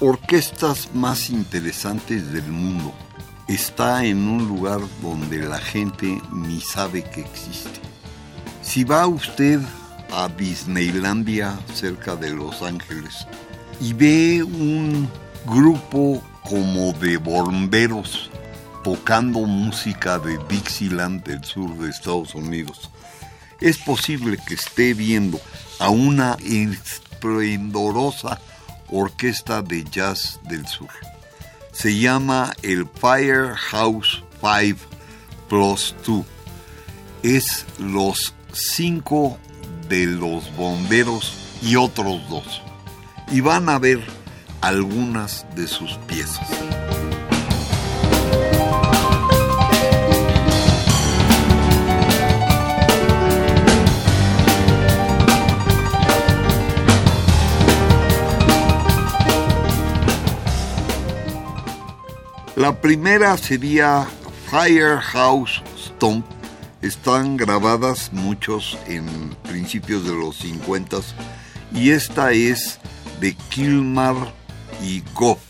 Orquestas más interesantes del mundo está en un lugar donde la gente ni sabe que existe. Si va usted a Disneylandia cerca de Los Ángeles y ve un grupo como de bomberos tocando música de Dixieland del sur de Estados Unidos, es posible que esté viendo a una esplendorosa orquesta de jazz del sur. Se llama el Firehouse 5 Plus 2. Es los cinco de los bomberos y otros dos. Y van a ver algunas de sus piezas. La primera sería Firehouse Stomp. Están grabadas muchos en principios de los 50 y esta es de Kilmar y Goff.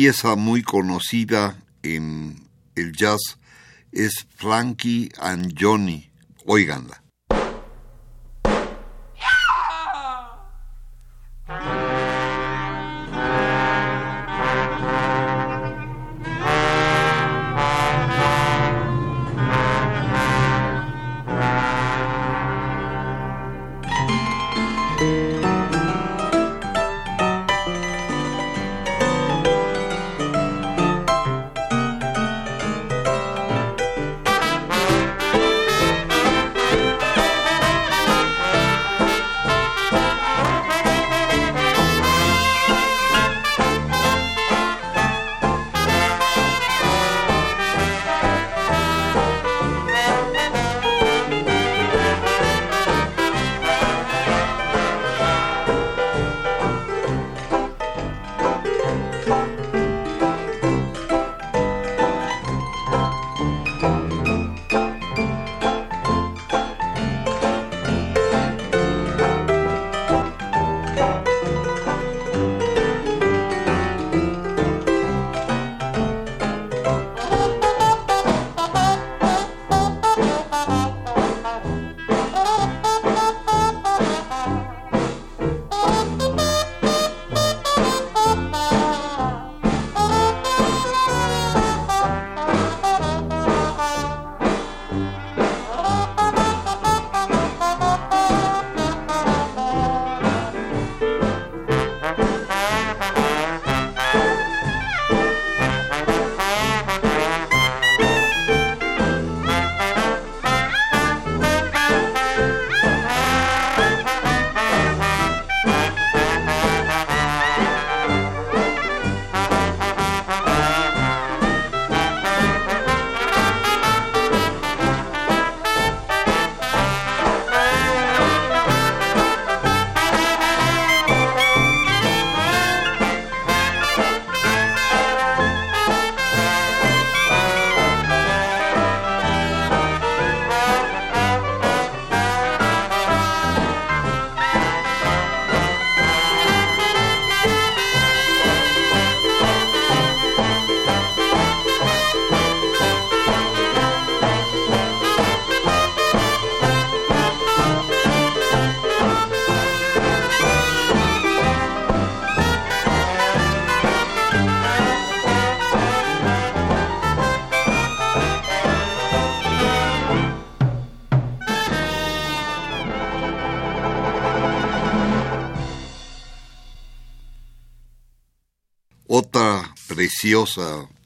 Pieza muy conocida en el jazz es Frankie and Johnny. Óiganla.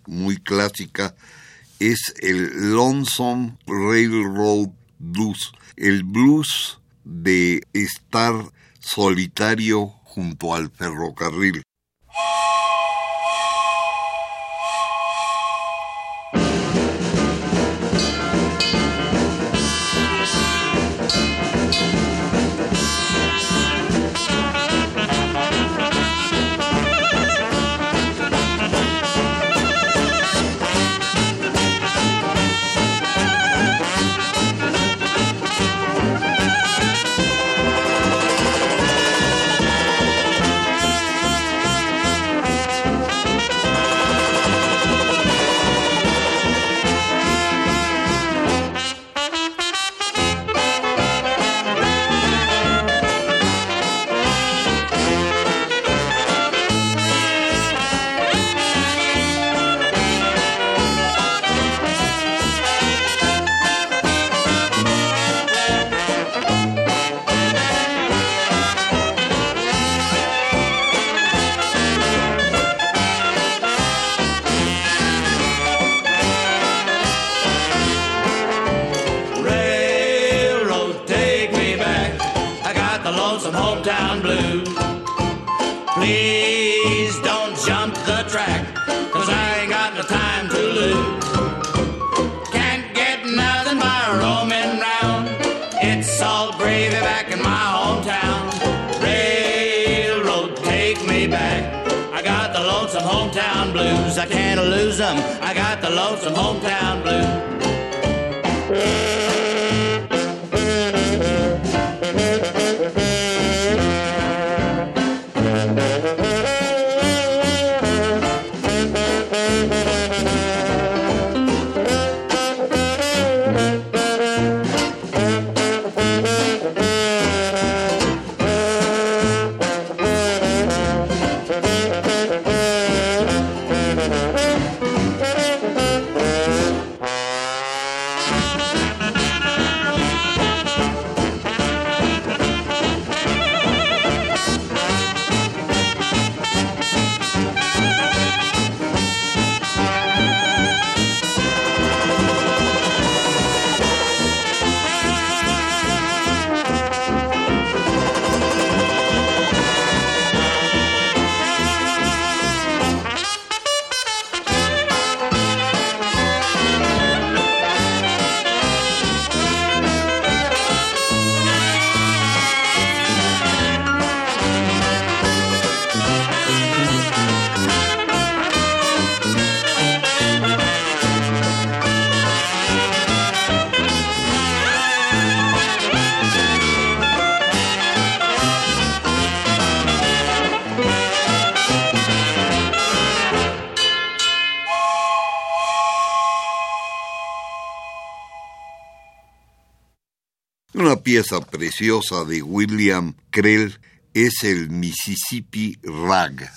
Muy clásica, es el Lonesome Railroad Blues, el blues de estar solitario junto al ferrocarril. Una pieza preciosa de William Krell es el Mississippi Rag.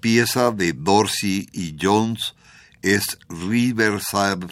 Pieza de Dorsey y Jones es Riverside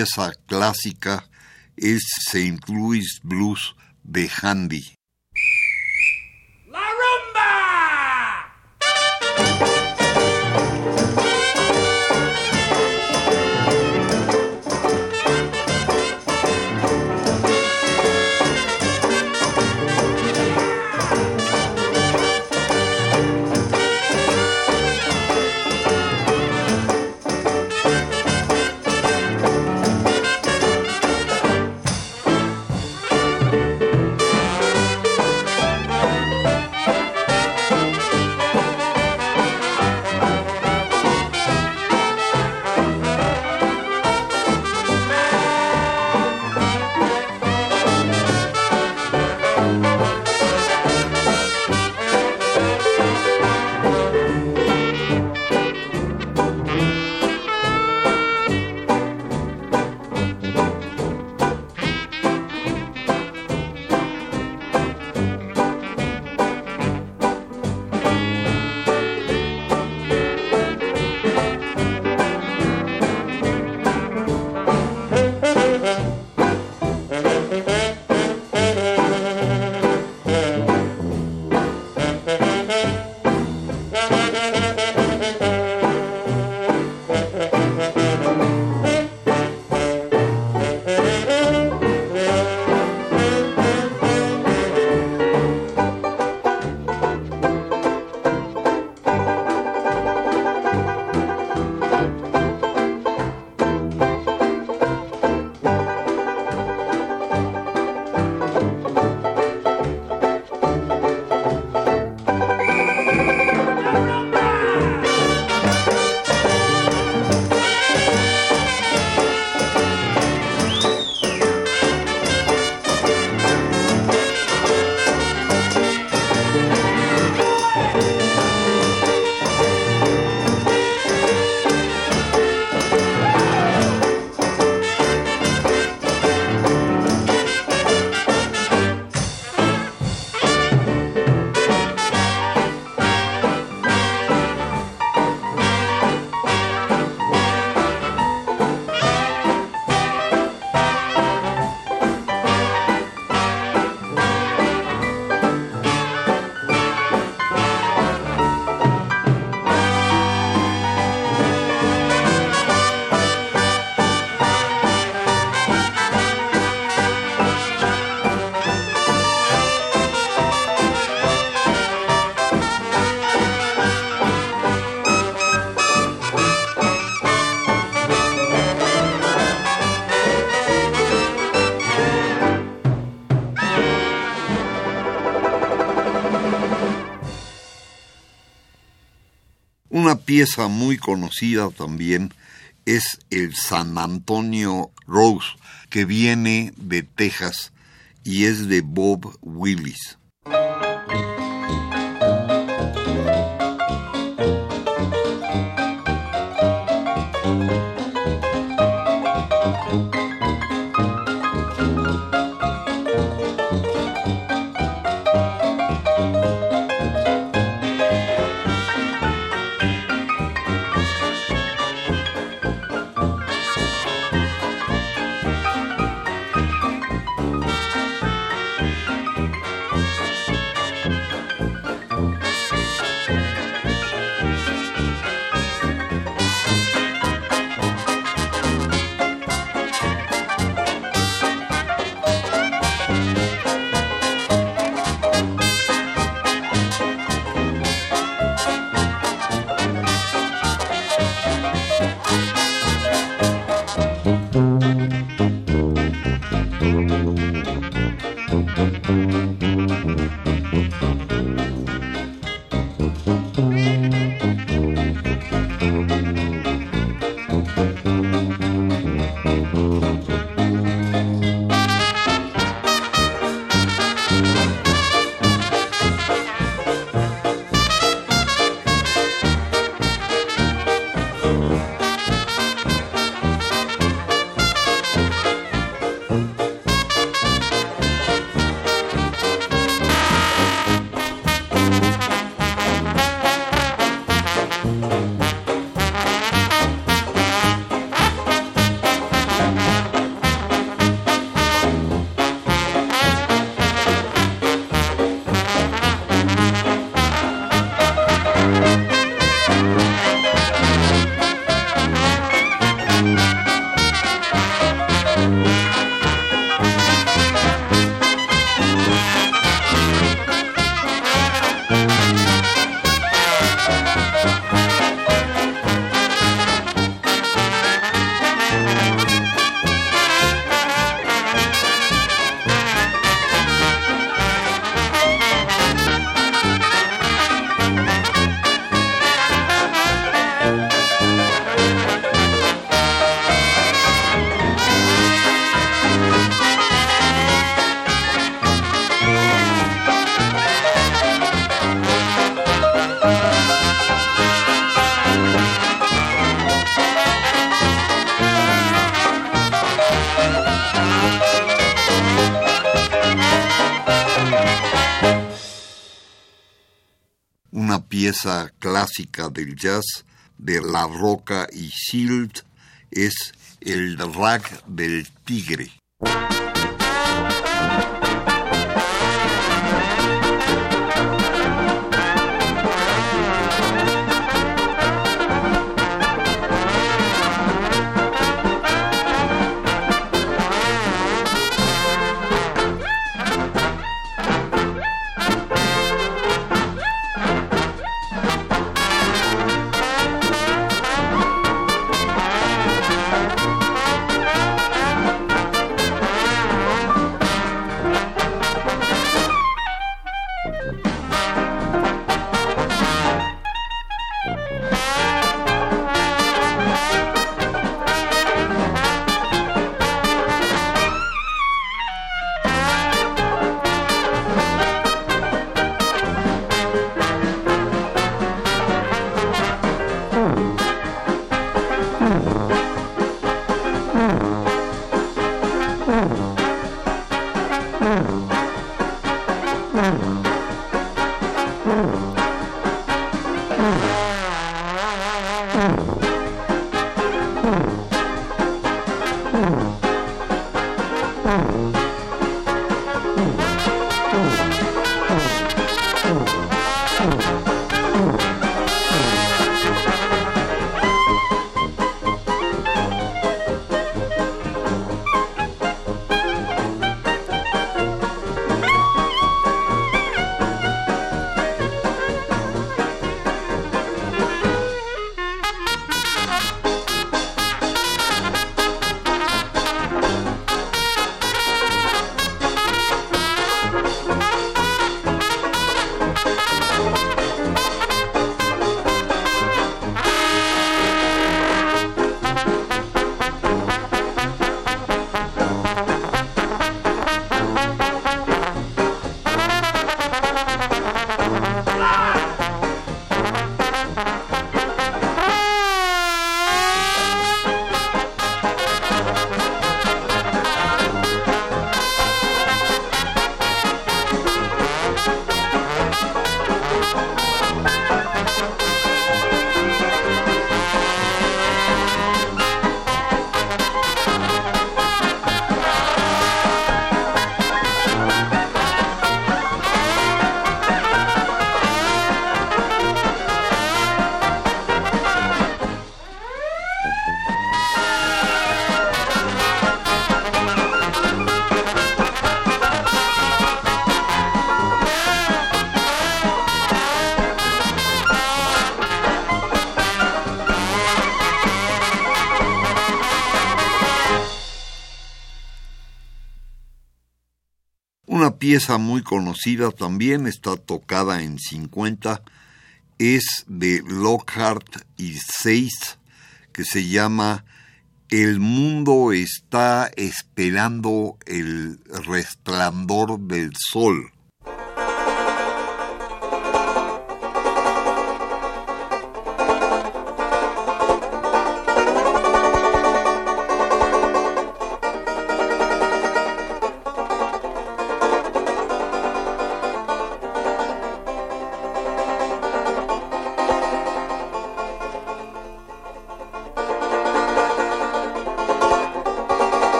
pieza clásica es St. Louis Blues de Handy. Pieza muy conocida también es el San Antonio Rose, que viene de Texas y es de Bob Willis. Pieza clásica del jazz de La Roca y Shield es el rag del pieza muy conocida también, está tocada en 50, es de Lockhart y Seis, que se llama El mundo está esperando el resplandor del sol.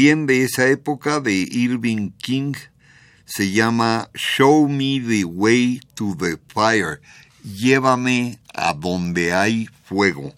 También de esa época de Irving King, se llama Show Me the Way to the Fire, llévame a donde hay fuego.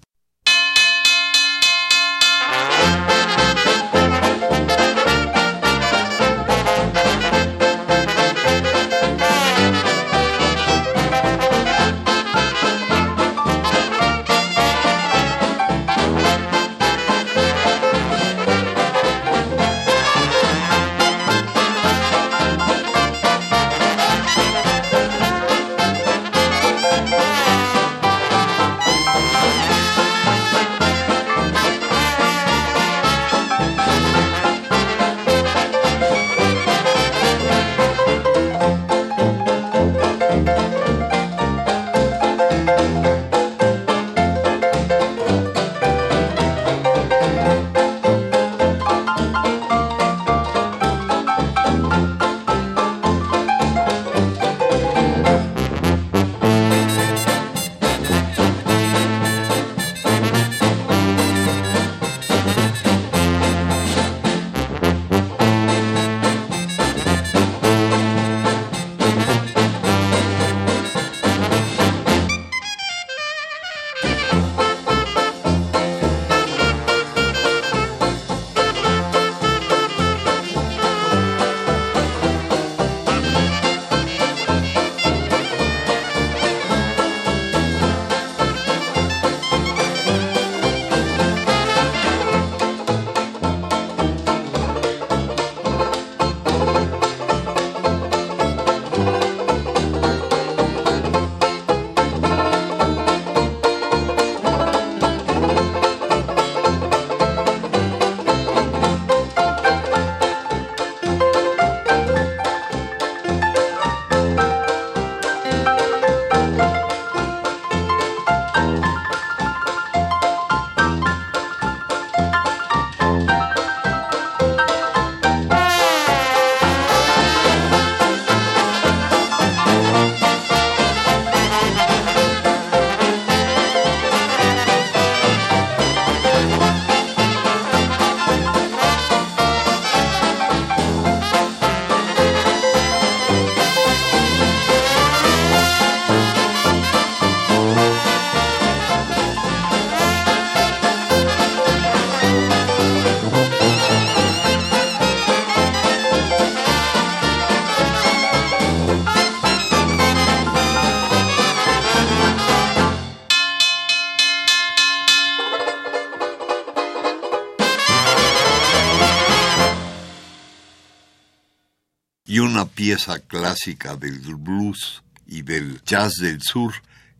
Pieza clásica del blues y del jazz del sur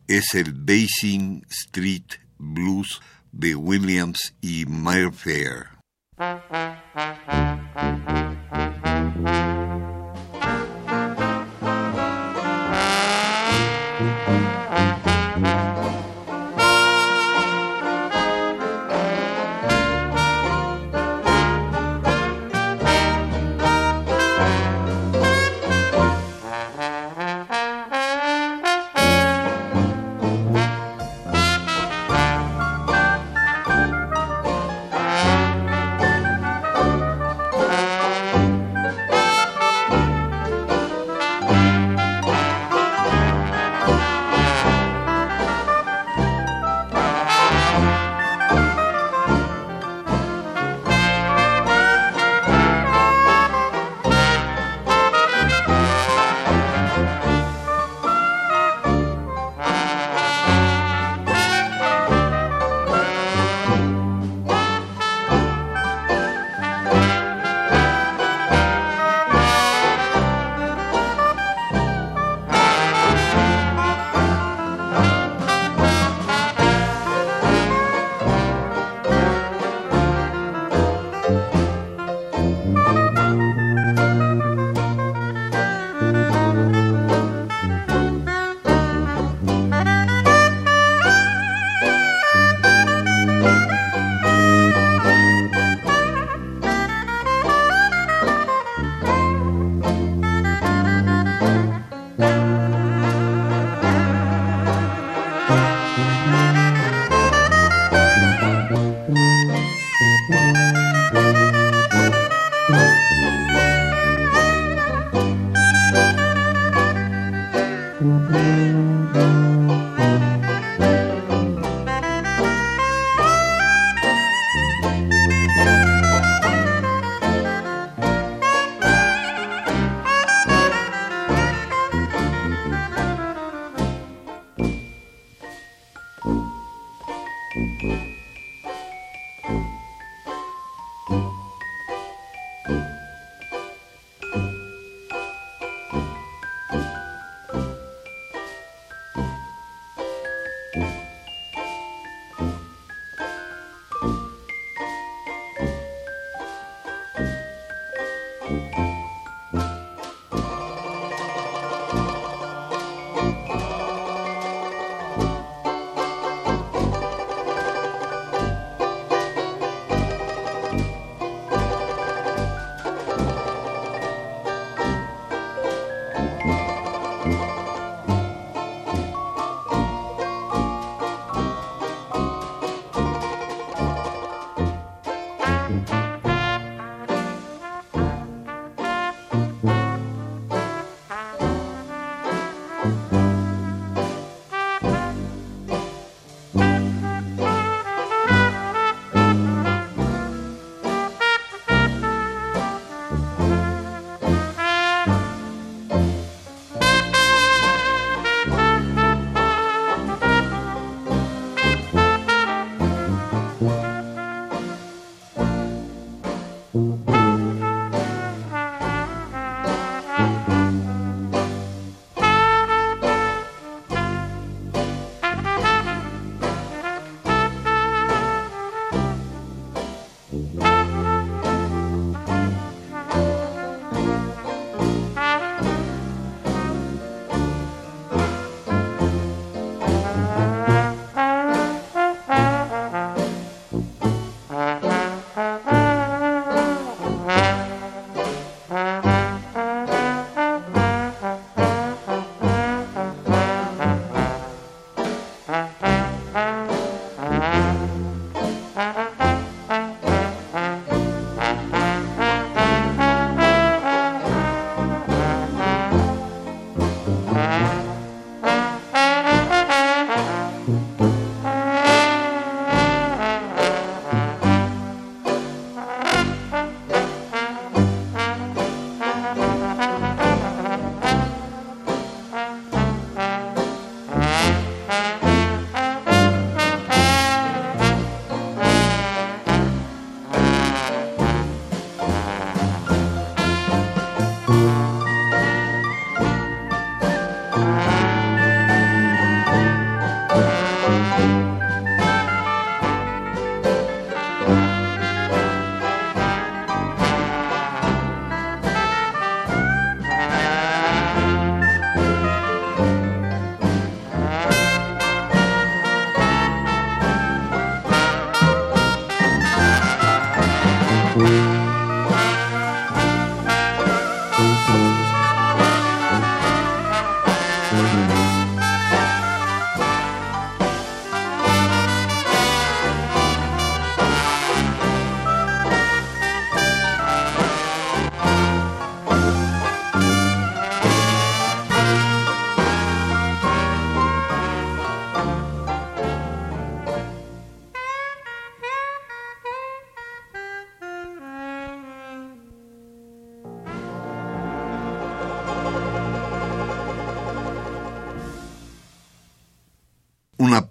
es el Basin Street Blues de Williams y Mayfair.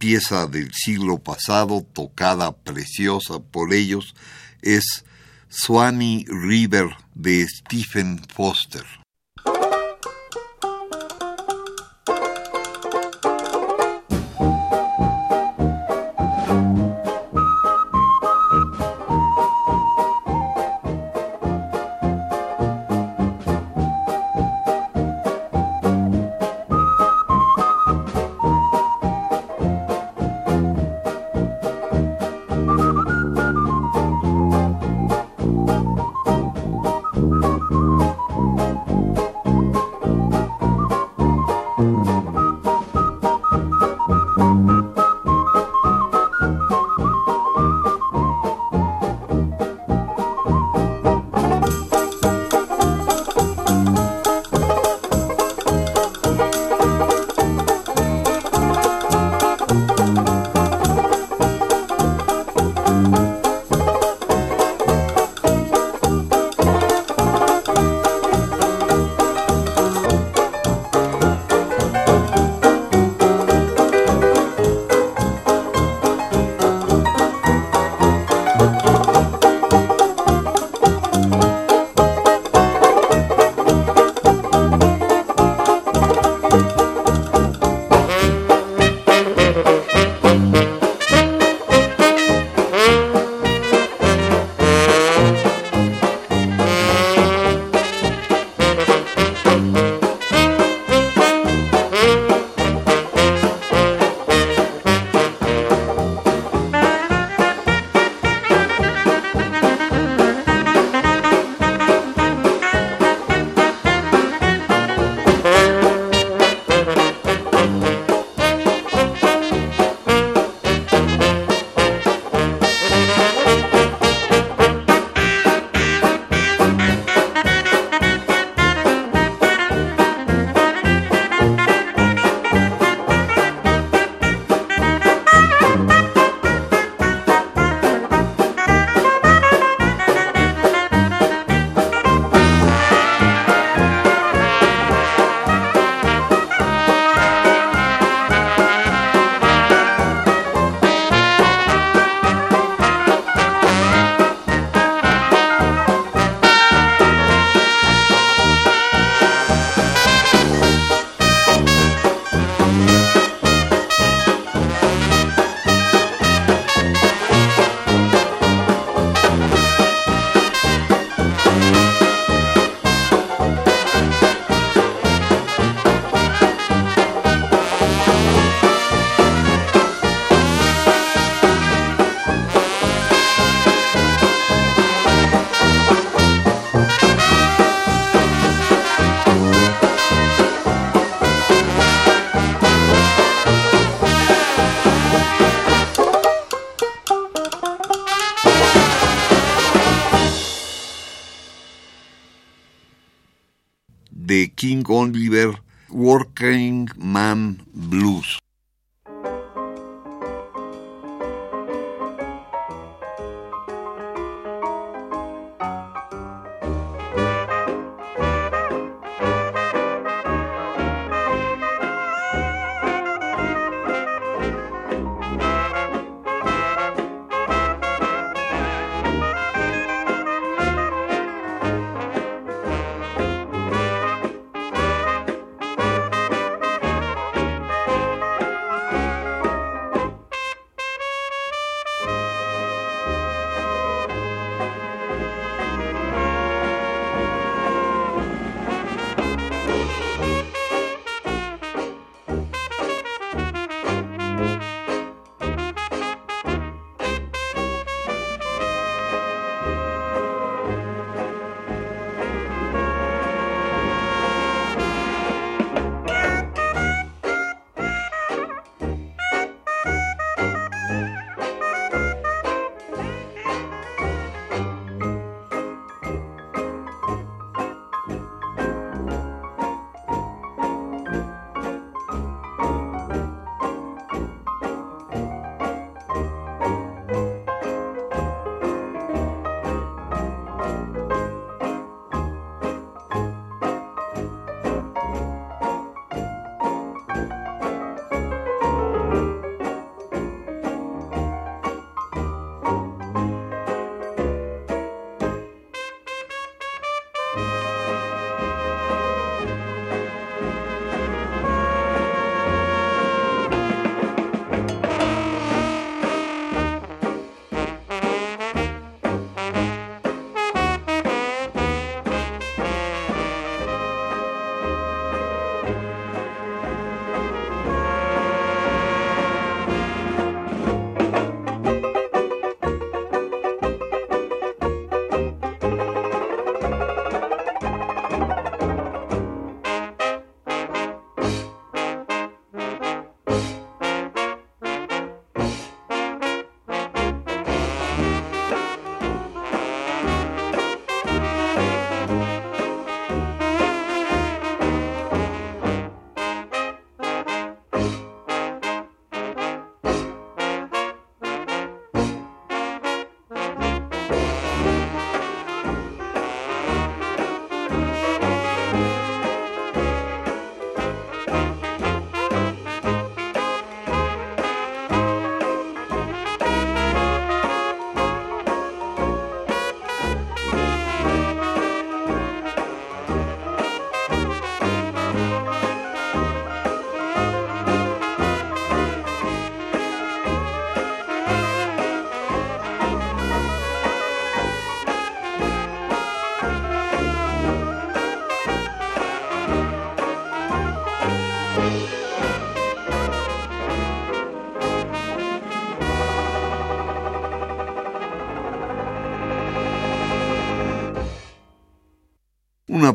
Pieza del siglo pasado, tocada preciosa por ellos, es Swanee River de Stephen Foster. De King Oliver, Working Man Blues.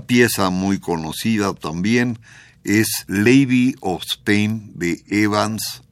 Pieza muy conocida también es Lady of Spain de Evans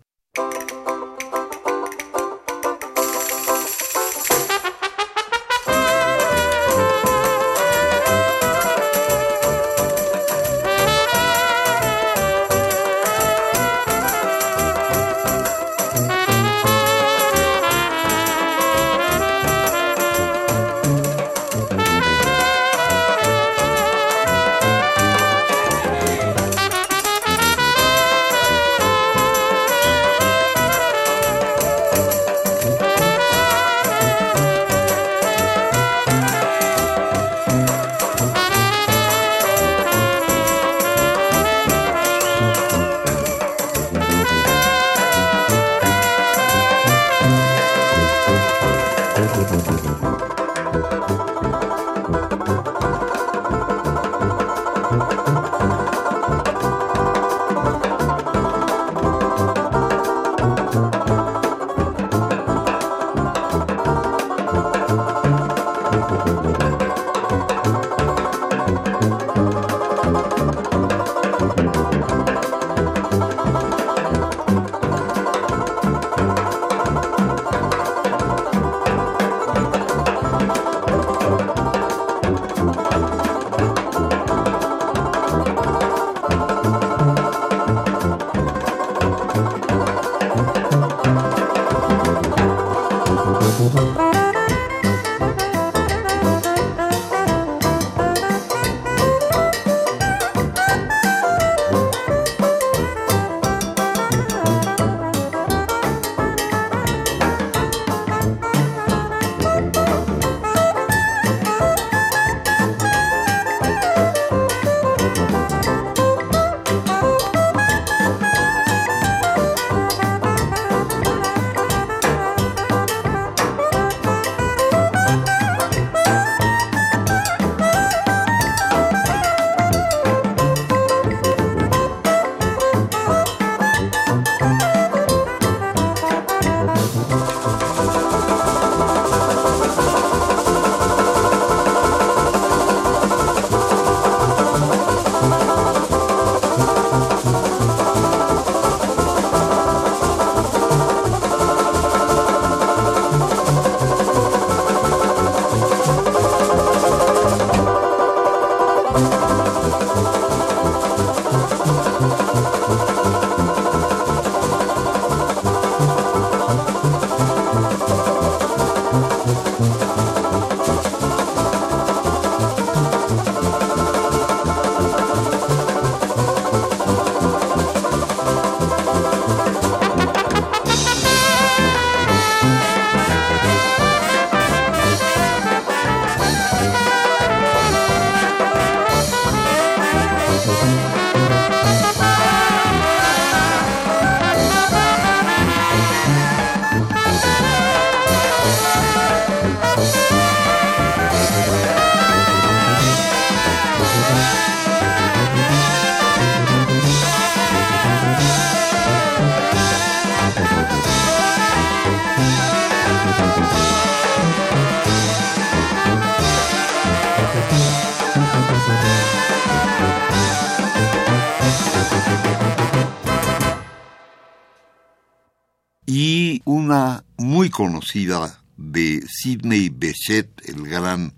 conocida de Sidney Bechet, el gran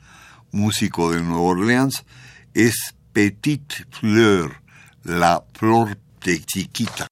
músico de Nueva Orleans, es Petite Fleur, la flor de chiquita.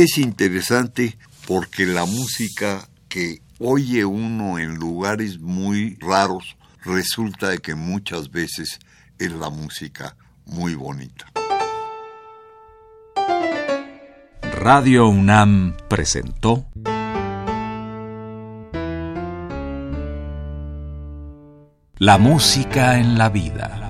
Es interesante porque la música que oye uno en lugares muy raros resulta de que muchas veces es la música muy bonita. Radio UNAM presentó La música en la vida.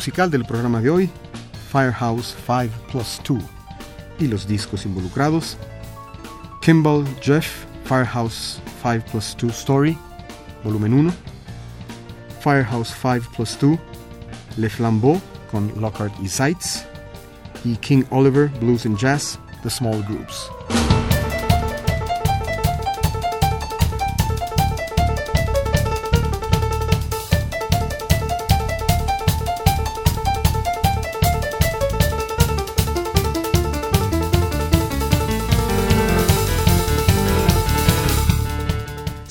Musical del programa de hoy, Firehouse 5 Plus 2, y los discos involucrados, Kimball Jeff Firehouse 5 Plus 2 Story, volumen 1, Firehouse 5 Plus 2, Le Flambeau con Lockhart y Sights, y King Oliver Blues and Jazz, The Small Groups.